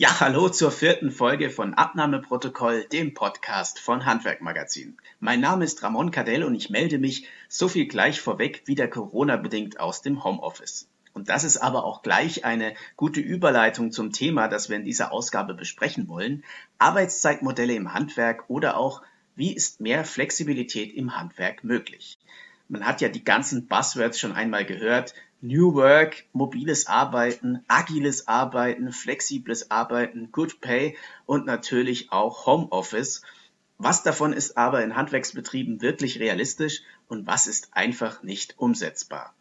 Ja, hallo zur vierten Folge von Abnahmeprotokoll, dem Podcast von Handwerkmagazin. Mein Name ist Ramon Cadell und ich melde mich so viel gleich vorweg wieder Corona-bedingt aus dem Homeoffice. Und das ist aber auch gleich eine gute Überleitung zum Thema, das wir in dieser Ausgabe besprechen wollen. Arbeitszeitmodelle im Handwerk oder auch, wie ist mehr Flexibilität im Handwerk möglich? Man hat ja die ganzen Buzzwords schon einmal gehört. New Work, mobiles Arbeiten, agiles Arbeiten, flexibles Arbeiten, Good Pay und natürlich auch Homeoffice. Was davon ist aber in Handwerksbetrieben wirklich realistisch und was ist einfach nicht umsetzbar?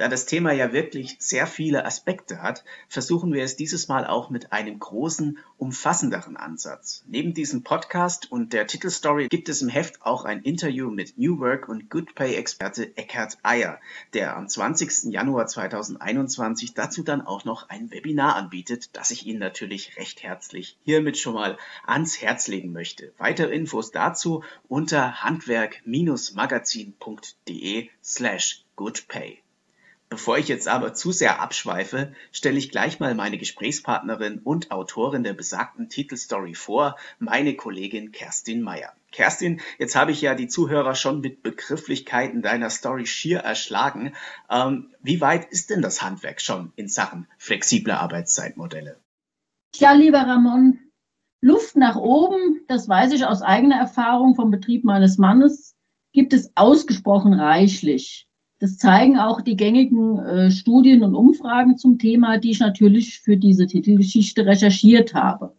Da das Thema ja wirklich sehr viele Aspekte hat, versuchen wir es dieses Mal auch mit einem großen, umfassenderen Ansatz. Neben diesem Podcast und der Titelstory gibt es im Heft auch ein Interview mit New Work und Good Pay Experte Eckhard Eyer, der am 20. Januar 2021 dazu dann auch noch ein Webinar anbietet, das ich Ihnen natürlich recht herzlich hiermit schon mal ans Herz legen möchte. Weitere Infos dazu unter handwerk-magazin.de slash goodpay. Bevor ich jetzt aber zu sehr abschweife, stelle ich gleich mal meine Gesprächspartnerin und Autorin der besagten Titelstory vor, meine Kollegin Kerstin Meyer. Kerstin, jetzt habe ich ja die Zuhörer schon mit Begrifflichkeiten deiner Story schier erschlagen. Ähm, wie weit ist denn das Handwerk schon in Sachen flexible Arbeitszeitmodelle? Tja, lieber Ramon, Luft nach oben, das weiß ich aus eigener Erfahrung vom Betrieb meines Mannes, gibt es ausgesprochen reichlich. Das zeigen auch die gängigen äh, Studien und Umfragen zum Thema, die ich natürlich für diese Titelgeschichte recherchiert habe.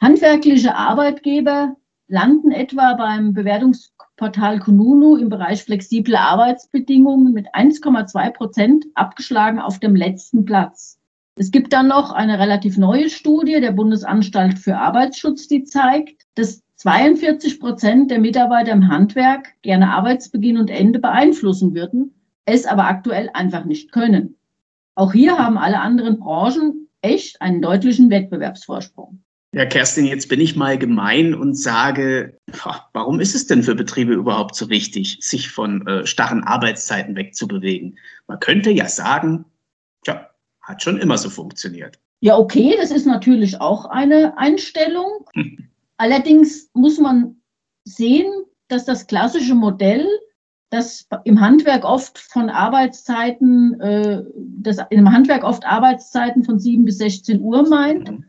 Handwerkliche Arbeitgeber landen etwa beim Bewertungsportal Kununu im Bereich flexible Arbeitsbedingungen mit 1,2 Prozent abgeschlagen auf dem letzten Platz. Es gibt dann noch eine relativ neue Studie der Bundesanstalt für Arbeitsschutz, die zeigt, dass 42 Prozent der Mitarbeiter im Handwerk gerne Arbeitsbeginn und Ende beeinflussen würden es aber aktuell einfach nicht können. Auch hier haben alle anderen Branchen echt einen deutlichen Wettbewerbsvorsprung. Ja, Kerstin, jetzt bin ich mal gemein und sage, warum ist es denn für Betriebe überhaupt so wichtig, sich von äh, starren Arbeitszeiten wegzubewegen? Man könnte ja sagen, tja, hat schon immer so funktioniert. Ja, okay, das ist natürlich auch eine Einstellung. Allerdings muss man sehen, dass das klassische Modell dass im Handwerk oft von Arbeitszeiten, äh, dass im Handwerk oft Arbeitszeiten von 7 bis 16 Uhr meint, mhm.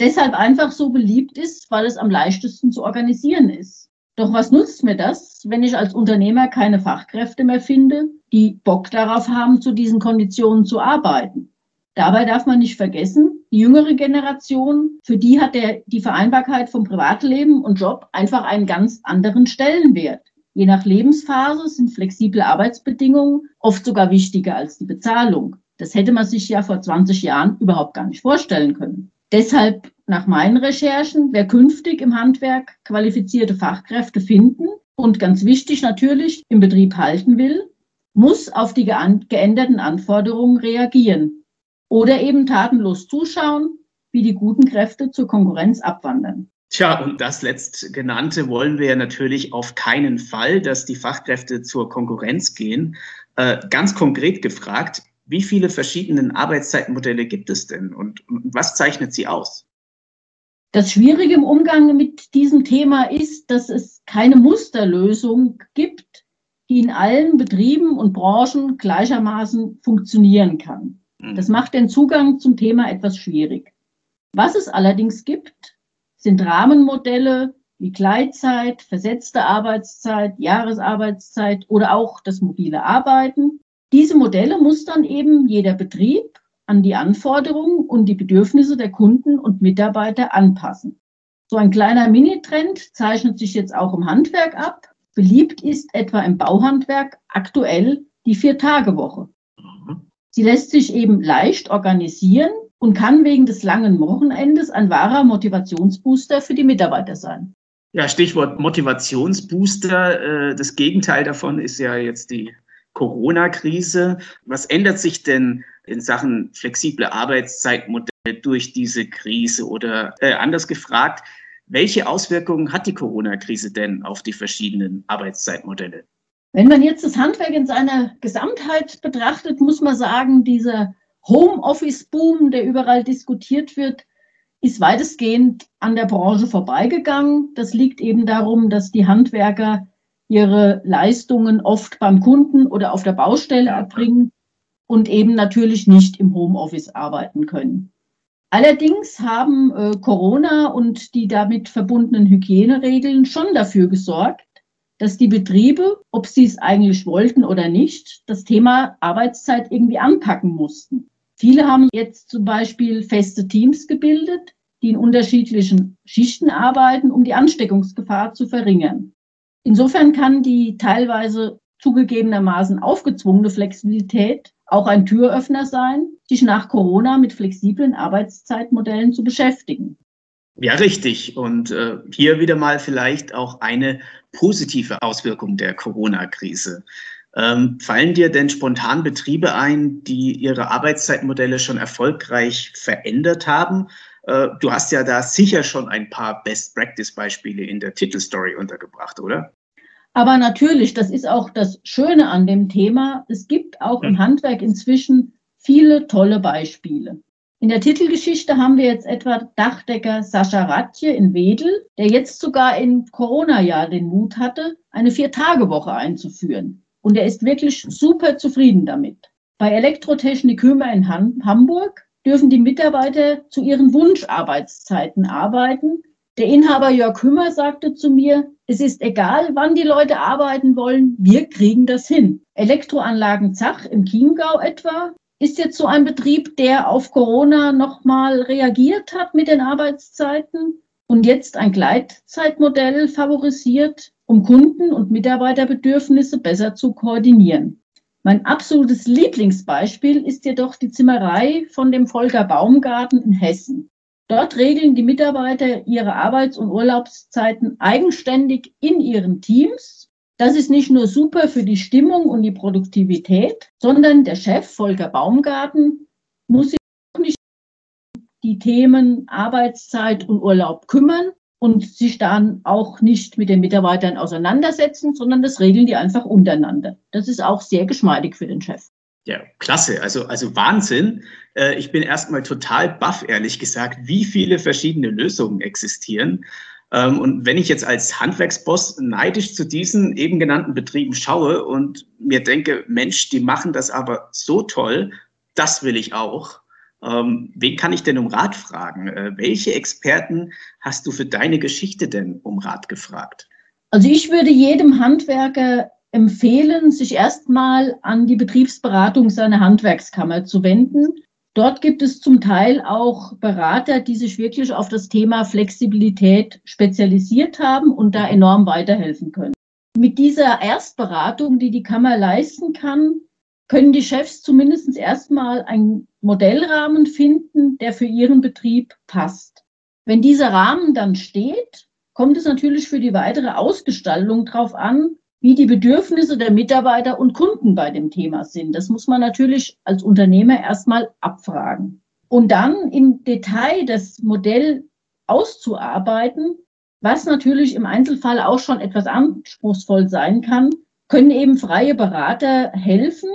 deshalb einfach so beliebt ist, weil es am leichtesten zu organisieren ist. Doch was nutzt mir das, wenn ich als Unternehmer keine Fachkräfte mehr finde, die Bock darauf haben, zu diesen Konditionen zu arbeiten? Dabei darf man nicht vergessen, die jüngere Generation, für die hat der, die Vereinbarkeit von Privatleben und Job einfach einen ganz anderen Stellenwert. Je nach Lebensphase sind flexible Arbeitsbedingungen oft sogar wichtiger als die Bezahlung. Das hätte man sich ja vor 20 Jahren überhaupt gar nicht vorstellen können. Deshalb nach meinen Recherchen, wer künftig im Handwerk qualifizierte Fachkräfte finden und ganz wichtig natürlich im Betrieb halten will, muss auf die geänderten Anforderungen reagieren oder eben tatenlos zuschauen, wie die guten Kräfte zur Konkurrenz abwandern. Tja, und das letztgenannte wollen wir natürlich auf keinen Fall, dass die Fachkräfte zur Konkurrenz gehen. Äh, ganz konkret gefragt, wie viele verschiedene Arbeitszeitmodelle gibt es denn und, und was zeichnet sie aus? Das Schwierige im Umgang mit diesem Thema ist, dass es keine Musterlösung gibt, die in allen Betrieben und Branchen gleichermaßen funktionieren kann. Mhm. Das macht den Zugang zum Thema etwas schwierig. Was es allerdings gibt, sind Rahmenmodelle wie Gleitzeit, versetzte Arbeitszeit, Jahresarbeitszeit oder auch das mobile Arbeiten. Diese Modelle muss dann eben jeder Betrieb an die Anforderungen und die Bedürfnisse der Kunden und Mitarbeiter anpassen. So ein kleiner Minitrend zeichnet sich jetzt auch im Handwerk ab. Beliebt ist etwa im Bauhandwerk aktuell die Vier-Tage-Woche. Mhm. Sie lässt sich eben leicht organisieren und kann wegen des langen Wochenendes ein wahrer Motivationsbooster für die Mitarbeiter sein. Ja, Stichwort Motivationsbooster. Äh, das Gegenteil davon ist ja jetzt die Corona-Krise. Was ändert sich denn in Sachen flexible Arbeitszeitmodelle durch diese Krise? Oder äh, anders gefragt, welche Auswirkungen hat die Corona-Krise denn auf die verschiedenen Arbeitszeitmodelle? Wenn man jetzt das Handwerk in seiner Gesamtheit betrachtet, muss man sagen, dieser Homeoffice-Boom, der überall diskutiert wird, ist weitestgehend an der Branche vorbeigegangen. Das liegt eben darum, dass die Handwerker ihre Leistungen oft beim Kunden oder auf der Baustelle erbringen und eben natürlich nicht im Homeoffice arbeiten können. Allerdings haben äh, Corona und die damit verbundenen Hygieneregeln schon dafür gesorgt, dass die Betriebe, ob sie es eigentlich wollten oder nicht, das Thema Arbeitszeit irgendwie anpacken mussten. Viele haben jetzt zum Beispiel feste Teams gebildet, die in unterschiedlichen Schichten arbeiten, um die Ansteckungsgefahr zu verringern. Insofern kann die teilweise zugegebenermaßen aufgezwungene Flexibilität auch ein Türöffner sein, sich nach Corona mit flexiblen Arbeitszeitmodellen zu beschäftigen. Ja, richtig. Und äh, hier wieder mal vielleicht auch eine positive Auswirkung der Corona-Krise. Ähm, fallen dir denn spontan Betriebe ein, die ihre Arbeitszeitmodelle schon erfolgreich verändert haben? Äh, du hast ja da sicher schon ein paar Best-Practice-Beispiele in der Titelstory untergebracht, oder? Aber natürlich, das ist auch das Schöne an dem Thema. Es gibt auch im hm. Handwerk inzwischen viele tolle Beispiele. In der Titelgeschichte haben wir jetzt etwa Dachdecker Sascha Ratje in Wedel, der jetzt sogar im Corona-Jahr den Mut hatte, eine Vier-Tage-Woche einzuführen. Und er ist wirklich super zufrieden damit. Bei Elektrotechnik Hümer in Hamburg dürfen die Mitarbeiter zu ihren Wunscharbeitszeiten arbeiten. Der Inhaber Jörg Hümmer sagte zu mir, es ist egal, wann die Leute arbeiten wollen, wir kriegen das hin. Elektroanlagen Zach im Chiemgau etwa ist jetzt so ein Betrieb, der auf Corona nochmal reagiert hat mit den Arbeitszeiten und jetzt ein Gleitzeitmodell favorisiert, um Kunden- und Mitarbeiterbedürfnisse besser zu koordinieren. Mein absolutes Lieblingsbeispiel ist jedoch die Zimmerei von dem Volker Baumgarten in Hessen. Dort regeln die Mitarbeiter ihre Arbeits- und Urlaubszeiten eigenständig in ihren Teams das ist nicht nur super für die Stimmung und die Produktivität, sondern der Chef Volker Baumgarten muss sich auch nicht die Themen Arbeitszeit und Urlaub kümmern und sich dann auch nicht mit den Mitarbeitern auseinandersetzen, sondern das regeln die einfach untereinander. Das ist auch sehr geschmeidig für den Chef. Ja, klasse. Also, also Wahnsinn. Äh, ich bin erstmal total baff, ehrlich gesagt, wie viele verschiedene Lösungen existieren. Ähm, und wenn ich jetzt als Handwerksboss neidisch zu diesen eben genannten Betrieben schaue und mir denke, Mensch, die machen das aber so toll, das will ich auch. Ähm, wen kann ich denn um Rat fragen? Äh, welche Experten hast du für deine Geschichte denn um Rat gefragt? Also ich würde jedem Handwerker empfehlen, sich erstmal an die Betriebsberatung seiner Handwerkskammer zu wenden Dort gibt es zum Teil auch Berater, die sich wirklich auf das Thema Flexibilität spezialisiert haben und da enorm weiterhelfen können. Mit dieser Erstberatung, die die Kammer leisten kann, können die Chefs zumindest erstmal einen Modellrahmen finden, der für ihren Betrieb passt. Wenn dieser Rahmen dann steht, kommt es natürlich für die weitere Ausgestaltung darauf an, wie die Bedürfnisse der Mitarbeiter und Kunden bei dem Thema sind. Das muss man natürlich als Unternehmer erstmal abfragen. Und dann im Detail das Modell auszuarbeiten, was natürlich im Einzelfall auch schon etwas anspruchsvoll sein kann, können eben freie Berater helfen.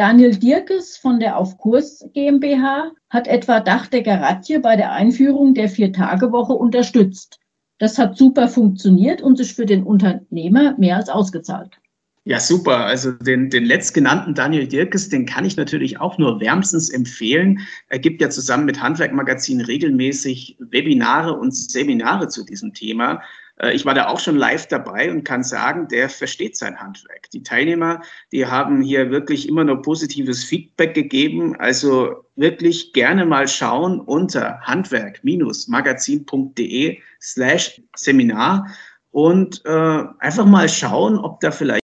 Daniel Dirkes von der Auf Kurs GmbH hat etwa Dachdecker Ratje bei der Einführung der Vier-Tage-Woche unterstützt. Das hat super funktioniert und sich für den Unternehmer mehr als ausgezahlt. Ja, super. Also den, den letztgenannten Daniel Dirkes, den kann ich natürlich auch nur wärmstens empfehlen. Er gibt ja zusammen mit Handwerkmagazin regelmäßig Webinare und Seminare zu diesem Thema. Äh, ich war da auch schon live dabei und kann sagen, der versteht sein Handwerk. Die Teilnehmer, die haben hier wirklich immer nur positives Feedback gegeben. Also wirklich gerne mal schauen unter handwerk-magazin.de slash Seminar und äh, einfach mal schauen, ob da vielleicht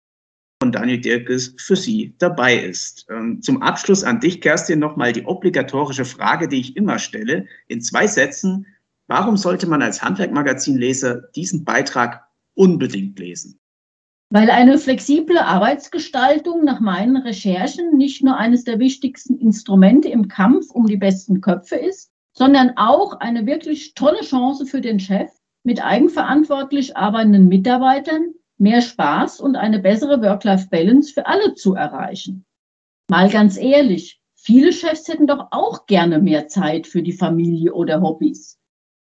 von Daniel Dirkes für Sie dabei ist. Ähm, zum Abschluss an dich, Kerstin, nochmal die obligatorische Frage, die ich immer stelle, in zwei Sätzen. Warum sollte man als Handwerkmagazinleser diesen Beitrag unbedingt lesen? Weil eine flexible Arbeitsgestaltung nach meinen Recherchen nicht nur eines der wichtigsten Instrumente im Kampf um die besten Köpfe ist, sondern auch eine wirklich tolle Chance für den Chef, mit eigenverantwortlich arbeitenden Mitarbeitern mehr Spaß und eine bessere Work-Life-Balance für alle zu erreichen. Mal ganz ehrlich, viele Chefs hätten doch auch gerne mehr Zeit für die Familie oder Hobbys.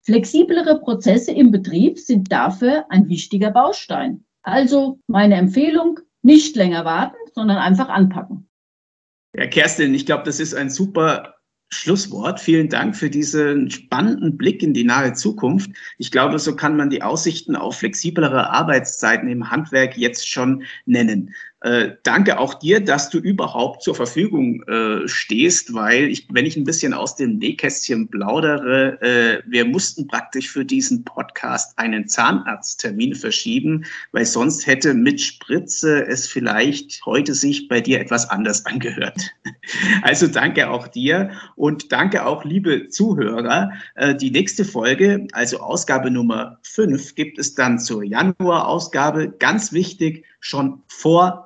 Flexiblere Prozesse im Betrieb sind dafür ein wichtiger Baustein. Also meine Empfehlung, nicht länger warten, sondern einfach anpacken. Ja, Kerstin, ich glaube, das ist ein super Schlusswort. Vielen Dank für diesen spannenden Blick in die nahe Zukunft. Ich glaube, so kann man die Aussichten auf flexiblere Arbeitszeiten im Handwerk jetzt schon nennen. Äh, danke auch dir, dass du überhaupt zur Verfügung äh, stehst, weil ich, wenn ich ein bisschen aus dem Nähkästchen plaudere, äh, wir mussten praktisch für diesen Podcast einen Zahnarzttermin verschieben, weil sonst hätte mit Spritze es vielleicht heute sich bei dir etwas anders angehört. Also danke auch dir und danke auch, liebe Zuhörer. Äh, die nächste Folge, also Ausgabe Nummer 5, gibt es dann zur Januar-Ausgabe. Ganz wichtig, schon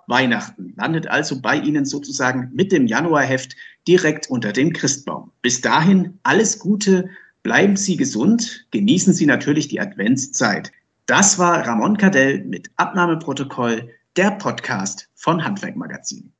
Weihnachten. Landet also bei Ihnen sozusagen mit dem Januarheft direkt unter dem Christbaum. Bis dahin alles Gute, bleiben Sie gesund, genießen Sie natürlich die Adventszeit. Das war Ramon Cadell mit Abnahmeprotokoll, der Podcast von Handwerkmagazin.